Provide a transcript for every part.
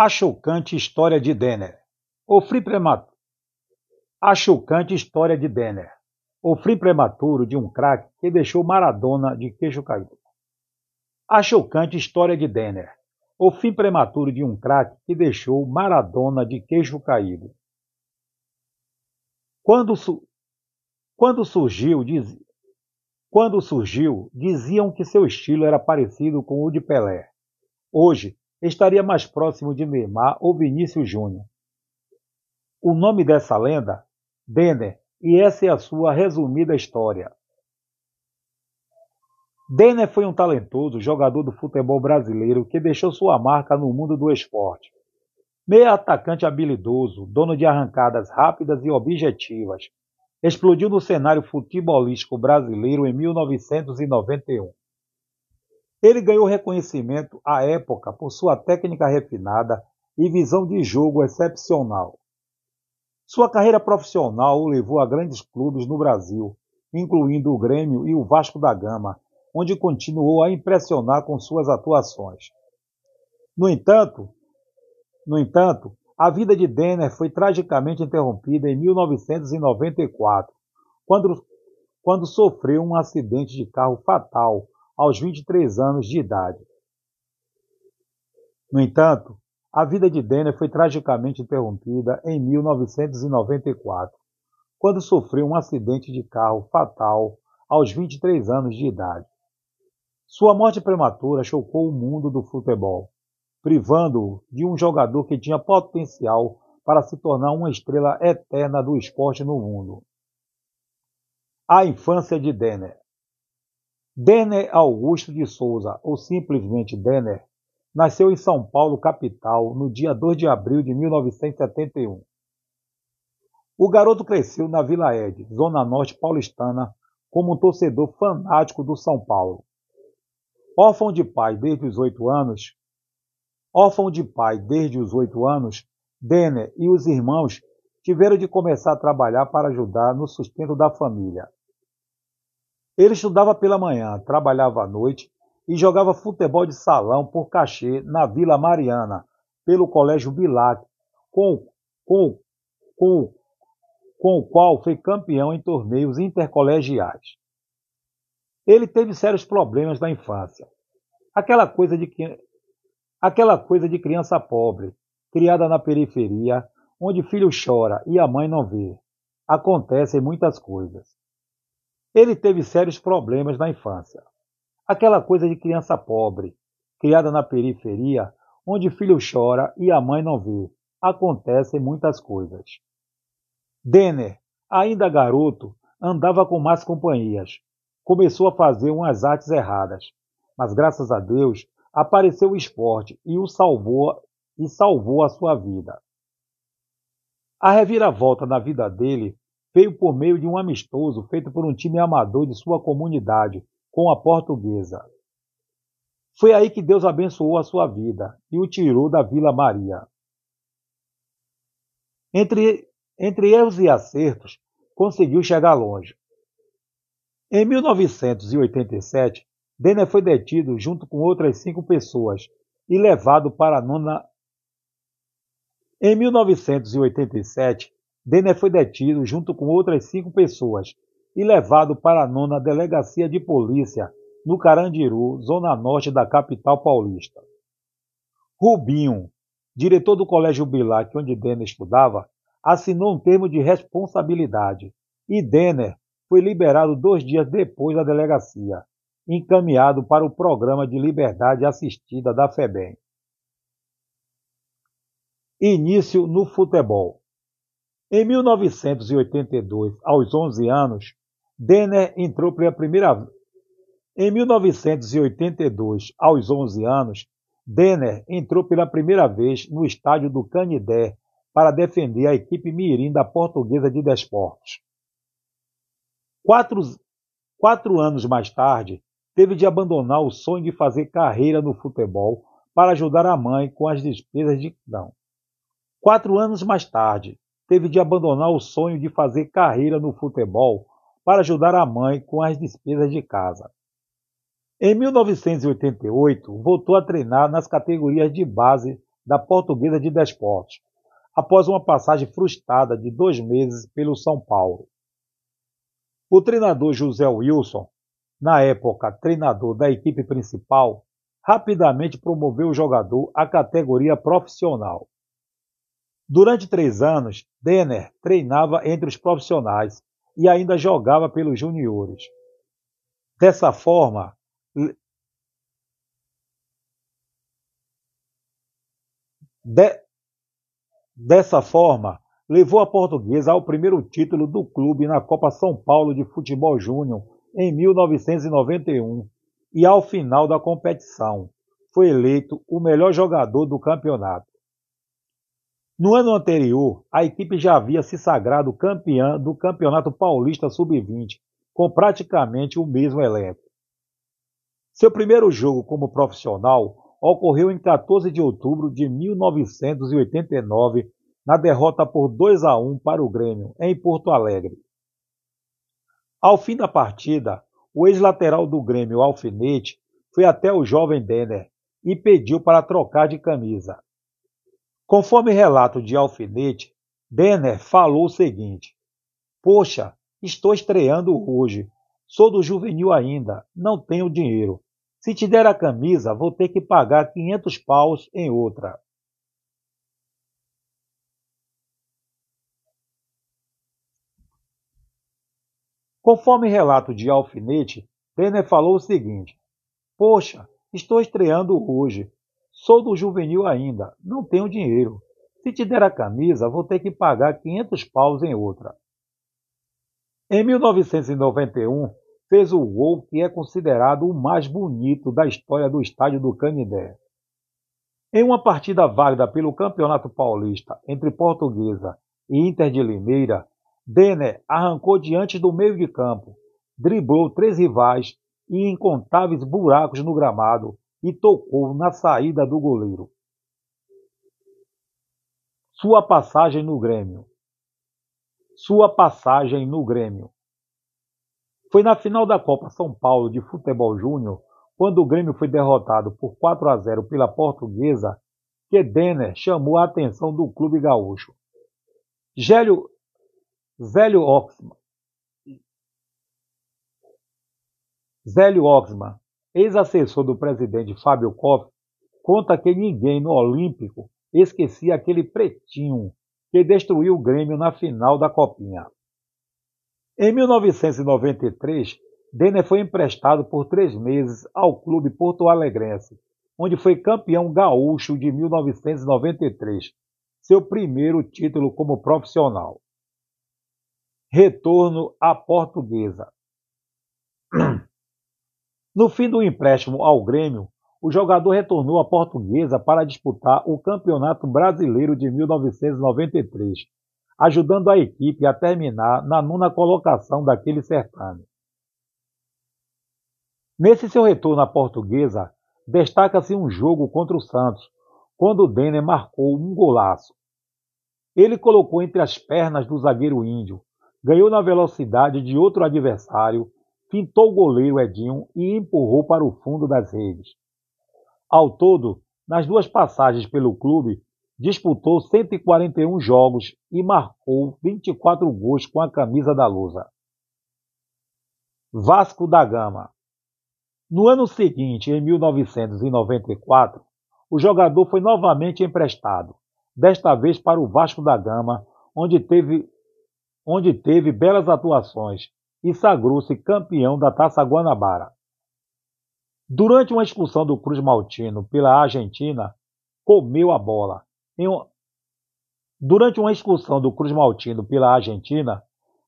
A chocante história de Denner. O fim prematuro. A chocante história de Denner. O fim prematuro de um craque que deixou Maradona de queixo caído. A chocante história de Denner. O fim prematuro de um craque que deixou Maradona de queixo caído. Quando, su... Quando surgiu, diz... Quando surgiu, diziam que seu estilo era parecido com o de Pelé. Hoje, estaria mais próximo de Neymar ou Vinícius Júnior. O nome dessa lenda? Denner, e essa é a sua resumida história. Denner foi um talentoso jogador do futebol brasileiro que deixou sua marca no mundo do esporte. Meia atacante habilidoso, dono de arrancadas rápidas e objetivas, explodiu no cenário futebolístico brasileiro em 1991. Ele ganhou reconhecimento à época por sua técnica refinada e visão de jogo excepcional. Sua carreira profissional o levou a grandes clubes no Brasil, incluindo o Grêmio e o Vasco da Gama, onde continuou a impressionar com suas atuações. No entanto, no entanto, a vida de Denner foi tragicamente interrompida em 1994, quando, quando sofreu um acidente de carro fatal aos 23 anos de idade. No entanto, a vida de Denner foi tragicamente interrompida em 1994, quando sofreu um acidente de carro fatal aos 23 anos de idade. Sua morte prematura chocou o mundo do futebol, privando-o de um jogador que tinha potencial para se tornar uma estrela eterna do esporte no mundo. A infância de Denner. Denner Augusto de Souza, ou simplesmente Denner, nasceu em São Paulo, capital, no dia 2 de abril de 1971. O garoto cresceu na Vila Ed, zona norte paulistana, como um torcedor fanático do São Paulo. Órfão de pai desde os oito anos, órfão de pai desde os oito anos, Denner e os irmãos tiveram de começar a trabalhar para ajudar no sustento da família. Ele estudava pela manhã, trabalhava à noite e jogava futebol de salão por cachê na Vila Mariana, pelo Colégio Bilac, com, com, com, com o qual foi campeão em torneios intercolegiais. Ele teve sérios problemas na infância. Aquela coisa de, aquela coisa de criança pobre, criada na periferia, onde filho chora e a mãe não vê. Acontecem muitas coisas. Ele teve sérios problemas na infância. Aquela coisa de criança pobre, criada na periferia, onde filho chora e a mãe não vê. Acontecem muitas coisas. Denner, ainda garoto, andava com más companhias. Começou a fazer umas artes erradas, mas graças a Deus apareceu o esporte e o salvou e salvou a sua vida. A reviravolta na vida dele veio por meio de um amistoso feito por um time amador de sua comunidade, com a portuguesa. Foi aí que Deus abençoou a sua vida e o tirou da Vila Maria. Entre, entre erros e acertos, conseguiu chegar longe. Em 1987, Denner foi detido junto com outras cinco pessoas e levado para a nona. Em 1987, Denner foi detido junto com outras cinco pessoas e levado para a nona delegacia de polícia no Carandiru, zona norte da capital paulista. Rubinho, diretor do Colégio Bilac, onde Denner estudava, assinou um termo de responsabilidade e Denner foi liberado dois dias depois da delegacia, encaminhado para o Programa de Liberdade Assistida da FEBEM. Início no futebol. Em 1982, aos 11 anos, Denner entrou pela primeira Em 1982, aos 11 anos, Denner entrou pela primeira vez no estádio do Canidé para defender a equipe mirim da Portuguesa de Desportos. Quatro, quatro anos mais tarde, teve de abandonar o sonho de fazer carreira no futebol para ajudar a mãe com as despesas de não. Quatro anos mais tarde, teve de abandonar o sonho de fazer carreira no futebol para ajudar a mãe com as despesas de casa. Em 1988, voltou a treinar nas categorias de base da Portuguesa de Desportos, após uma passagem frustrada de dois meses pelo São Paulo. O treinador José Wilson, na época treinador da equipe principal, rapidamente promoveu o jogador à categoria profissional. Durante três anos, Denner treinava entre os profissionais e ainda jogava pelos juniores. Dessa forma, de, dessa forma, levou a portuguesa ao primeiro título do clube na Copa São Paulo de Futebol Júnior em 1991 e ao final da competição foi eleito o melhor jogador do campeonato. No ano anterior, a equipe já havia se sagrado campeã do Campeonato Paulista Sub-20, com praticamente o mesmo elenco. Seu primeiro jogo como profissional ocorreu em 14 de outubro de 1989, na derrota por 2 a 1 para o Grêmio, em Porto Alegre. Ao fim da partida, o ex-lateral do Grêmio, Alfinete, foi até o jovem Denner e pediu para trocar de camisa. Conforme relato de Alfinete, Denner falou o seguinte: Poxa, estou estreando hoje. Sou do juvenil ainda, não tenho dinheiro. Se te der a camisa, vou ter que pagar 500 paus em outra. Conforme relato de Alfinete, Denner falou o seguinte: Poxa, estou estreando hoje. Sou do juvenil ainda, não tenho dinheiro. Se te der a camisa, vou ter que pagar 500 paus em outra. Em 1991, fez o gol que é considerado o mais bonito da história do estádio do Canidé. Em uma partida válida pelo Campeonato Paulista entre Portuguesa e Inter de Limeira, Denner arrancou diante do meio de campo, driblou três rivais e incontáveis buracos no gramado e tocou na saída do goleiro. Sua passagem no Grêmio. Sua passagem no Grêmio. Foi na final da Copa São Paulo de Futebol Júnior, quando o Grêmio foi derrotado por 4 a 0 pela Portuguesa, que Denner chamou a atenção do clube gaúcho. Gélio Zélio Oxman. Zélio Oxman, ex-assessor do presidente Fábio Koff, conta que ninguém no Olímpico esquecia aquele pretinho que destruiu o Grêmio na final da Copinha. Em 1993, Denner foi emprestado por três meses ao clube Porto Alegrense, onde foi campeão gaúcho de 1993, seu primeiro título como profissional. Retorno à Portuguesa. No fim do empréstimo ao Grêmio, o jogador retornou à Portuguesa para disputar o Campeonato Brasileiro de 1993, ajudando a equipe a terminar na nona colocação daquele certame. Nesse seu retorno à Portuguesa, destaca-se um jogo contra o Santos, quando o Denner marcou um golaço. Ele colocou entre as pernas do zagueiro índio, ganhou na velocidade de outro adversário, fintou o goleiro Edinho e empurrou para o fundo das redes. Ao todo, nas duas passagens pelo clube, disputou 141 jogos e marcou 24 gols com a camisa da Lusa. Vasco da Gama. No ano seguinte, em 1994, o jogador foi novamente emprestado, desta vez para o Vasco da Gama, onde teve onde teve belas atuações e sagrou-se campeão da Taça Guanabara. Durante uma expulsão do Cruz Maltino pela Argentina, comeu a bola. Um... Durante uma expulsão do Cruz Maltino pela Argentina,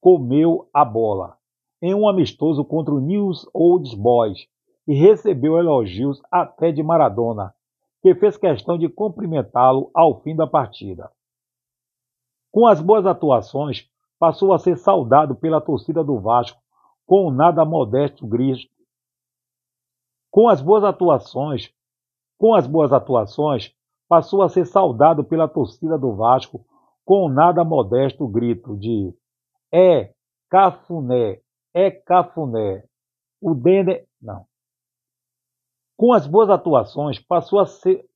comeu a bola em um amistoso contra o News Old Boys e recebeu elogios até de Maradona, que fez questão de cumprimentá-lo ao fim da partida. Com as boas atuações, passou a ser saudado pela torcida do Vasco com o nada modesto grito. Com as boas atuações, com as boas atuações, passou a ser saudado pela torcida do Vasco com o nada modesto grito de é cafuné, é cafuné. O Dende, não. Com as boas atuações, passou a ser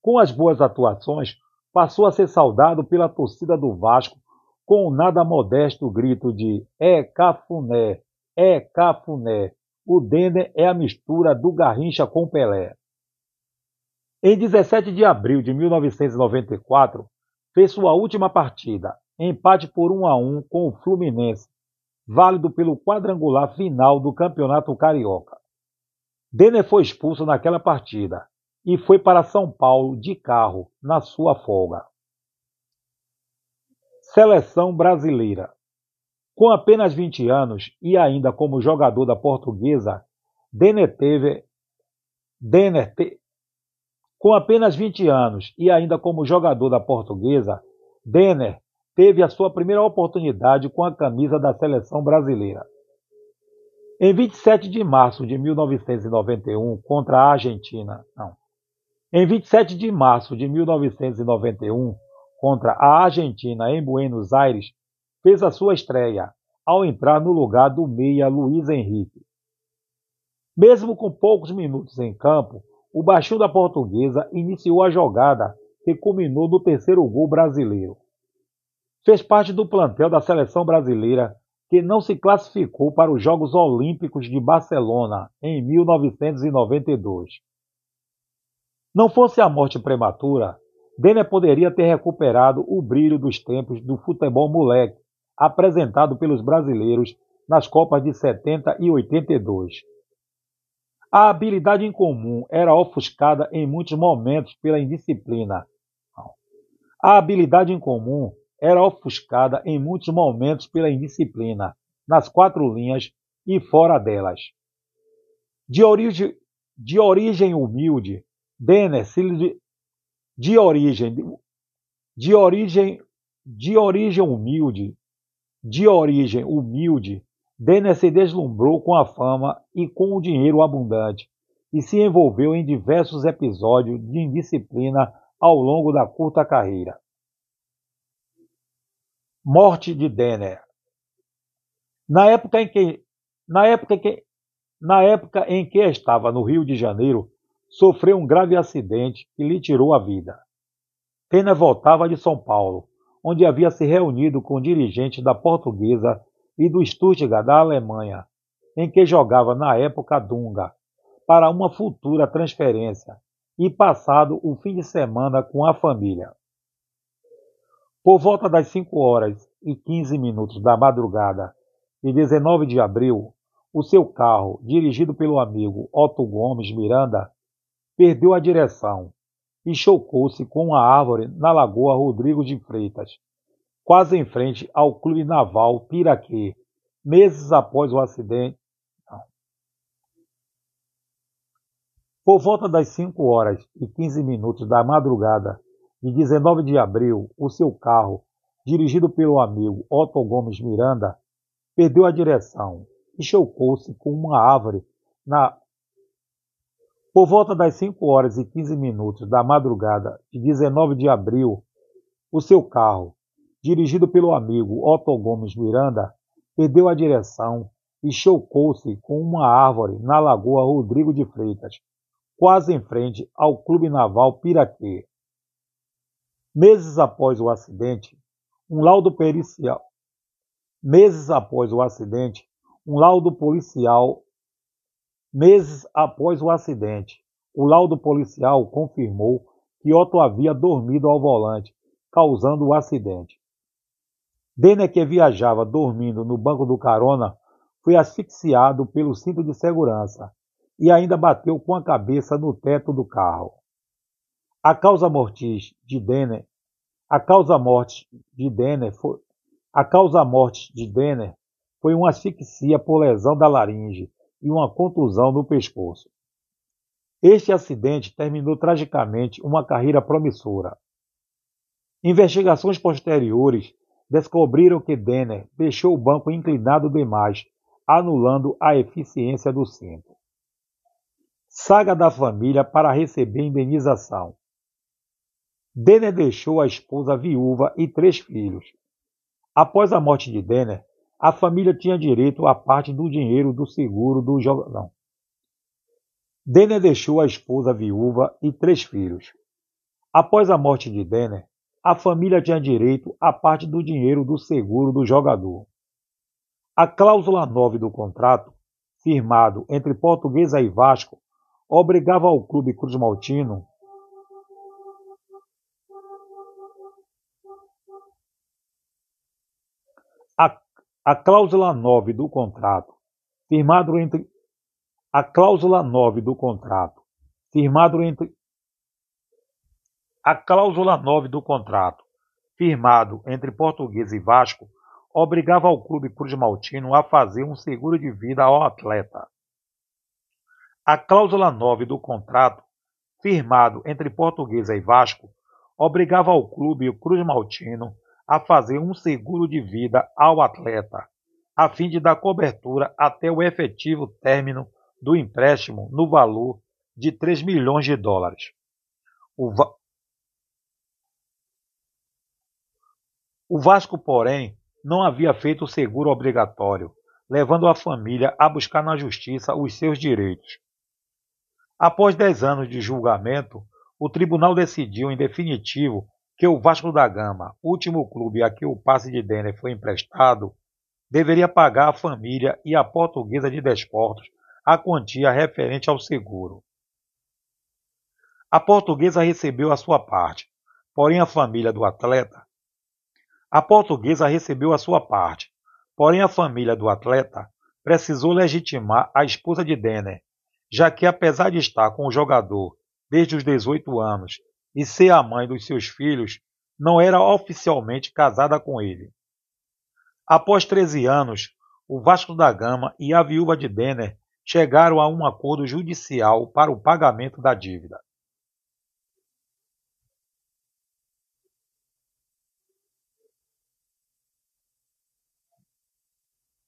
Com as boas atuações, passou a ser saudado pela torcida do Vasco com o nada modesto grito de É Cafuné, é Cafuné. O Denner é a mistura do Garrincha com Pelé. Em 17 de abril de 1994, fez sua última partida, empate por 1 a 1 com o Fluminense, válido pelo quadrangular final do Campeonato Carioca. Denner foi expulso naquela partida e foi para São Paulo de carro na sua folga. Seleção brasileira. Com apenas 20 anos e ainda como jogador da Portuguesa, Denner teve Denner te... com apenas 20 anos e ainda como jogador da Portuguesa, Denner teve a sua primeira oportunidade com a camisa da seleção brasileira. Em 27 de março de 1991, contra a Argentina, não. Em 27 de março de 1991, contra a Argentina em Buenos Aires, fez a sua estreia, ao entrar no lugar do meia Luiz Henrique. Mesmo com poucos minutos em campo, o baixinho da portuguesa iniciou a jogada que culminou no terceiro gol brasileiro. Fez parte do plantel da seleção brasileira que não se classificou para os Jogos Olímpicos de Barcelona em 1992. Não fosse a morte prematura, Denner poderia ter recuperado o brilho dos tempos do futebol moleque apresentado pelos brasileiros nas Copas de 70 e 82. A habilidade em comum era ofuscada em muitos momentos pela indisciplina. A habilidade em comum era ofuscada em muitos momentos pela indisciplina, nas quatro linhas e fora delas. De origem, de origem humilde, Denner se, de origem de origem de origem humilde, de origem humilde, Denner se deslumbrou com a fama e com o dinheiro abundante e se envolveu em diversos episódios de indisciplina ao longo da curta carreira. Morte de Denner. Na época em que na época que na época em que estava no Rio de Janeiro, sofreu um grave acidente que lhe tirou a vida. Pena voltava de São Paulo, onde havia se reunido com dirigentes da Portuguesa e do Stuttgart da Alemanha, em que jogava na época Dunga, para uma futura transferência, e passado o fim de semana com a família. Por volta das 5 horas e 15 minutos da madrugada de 19 de abril, o seu carro, dirigido pelo amigo Otto Gomes Miranda, perdeu a direção e chocou-se com uma árvore na Lagoa Rodrigo de Freitas, quase em frente ao Clube Naval Piraquê, meses após o acidente. Por volta das 5 horas e 15 minutos da madrugada de 19 de abril, o seu carro, dirigido pelo amigo Otto Gomes Miranda, perdeu a direção e chocou-se com uma árvore na por volta das 5 horas e 15 minutos da madrugada de 19 de abril, o seu carro, dirigido pelo amigo Otto Gomes Miranda, perdeu a direção e chocou-se com uma árvore na Lagoa Rodrigo de Freitas, quase em frente ao Clube Naval Piraquê. Meses após o acidente, um laudo pericial. Meses após o acidente, um laudo policial Meses após o acidente, o laudo policial confirmou que Otto havia dormido ao volante, causando o acidente. Denner, que viajava dormindo no banco do carona, foi asfixiado pelo cinto de segurança e ainda bateu com a cabeça no teto do carro. A causa mortis de Denner, a causa morte de Denner foi, a causa morte de Denner foi uma asfixia por lesão da laringe e uma contusão no pescoço. Este acidente terminou tragicamente uma carreira promissora. Investigações posteriores descobriram que Denner deixou o banco inclinado demais, anulando a eficiência do cinto. Saga da família para receber indenização. Denner deixou a esposa viúva e três filhos. Após a morte de Denner, a família tinha direito à parte do dinheiro do seguro do jogador. Denner deixou a esposa viúva e três filhos. Após a morte de Denner, a família tinha direito à parte do dinheiro do seguro do jogador. A cláusula 9 do contrato, firmado entre Portuguesa e Vasco, obrigava ao clube Cruz a, cláusula 9 do contrato, firmado entre a cláusula 9 do contrato, firmado entre a cláusula 9 do contrato, firmado entre Português e Vasco, obrigava ao clube Cruz Maltino a fazer um seguro de vida ao atleta. A cláusula 9 do contrato, firmado entre Portuguesa e Vasco, obrigava ao clube Cruz Maltino a fazer um seguro de vida ao atleta, a fim de dar cobertura até o efetivo término do empréstimo no valor de 3 milhões de dólares. O, Va o Vasco, porém, não havia feito o seguro obrigatório, levando a família a buscar na justiça os seus direitos. Após dez anos de julgamento, o tribunal decidiu em definitivo que o Vasco da Gama, último clube a que o passe de Denner foi emprestado, deveria pagar à família e à portuguesa de desportos a quantia referente ao seguro. A portuguesa recebeu a sua parte, porém a família do atleta. A portuguesa recebeu a sua parte, porém a família do atleta precisou legitimar a esposa de Denner, já que apesar de estar com o jogador desde os 18 anos e ser a mãe dos seus filhos, não era oficialmente casada com ele. Após 13 anos, o Vasco da Gama e a viúva de Denner chegaram a um acordo judicial para o pagamento da dívida.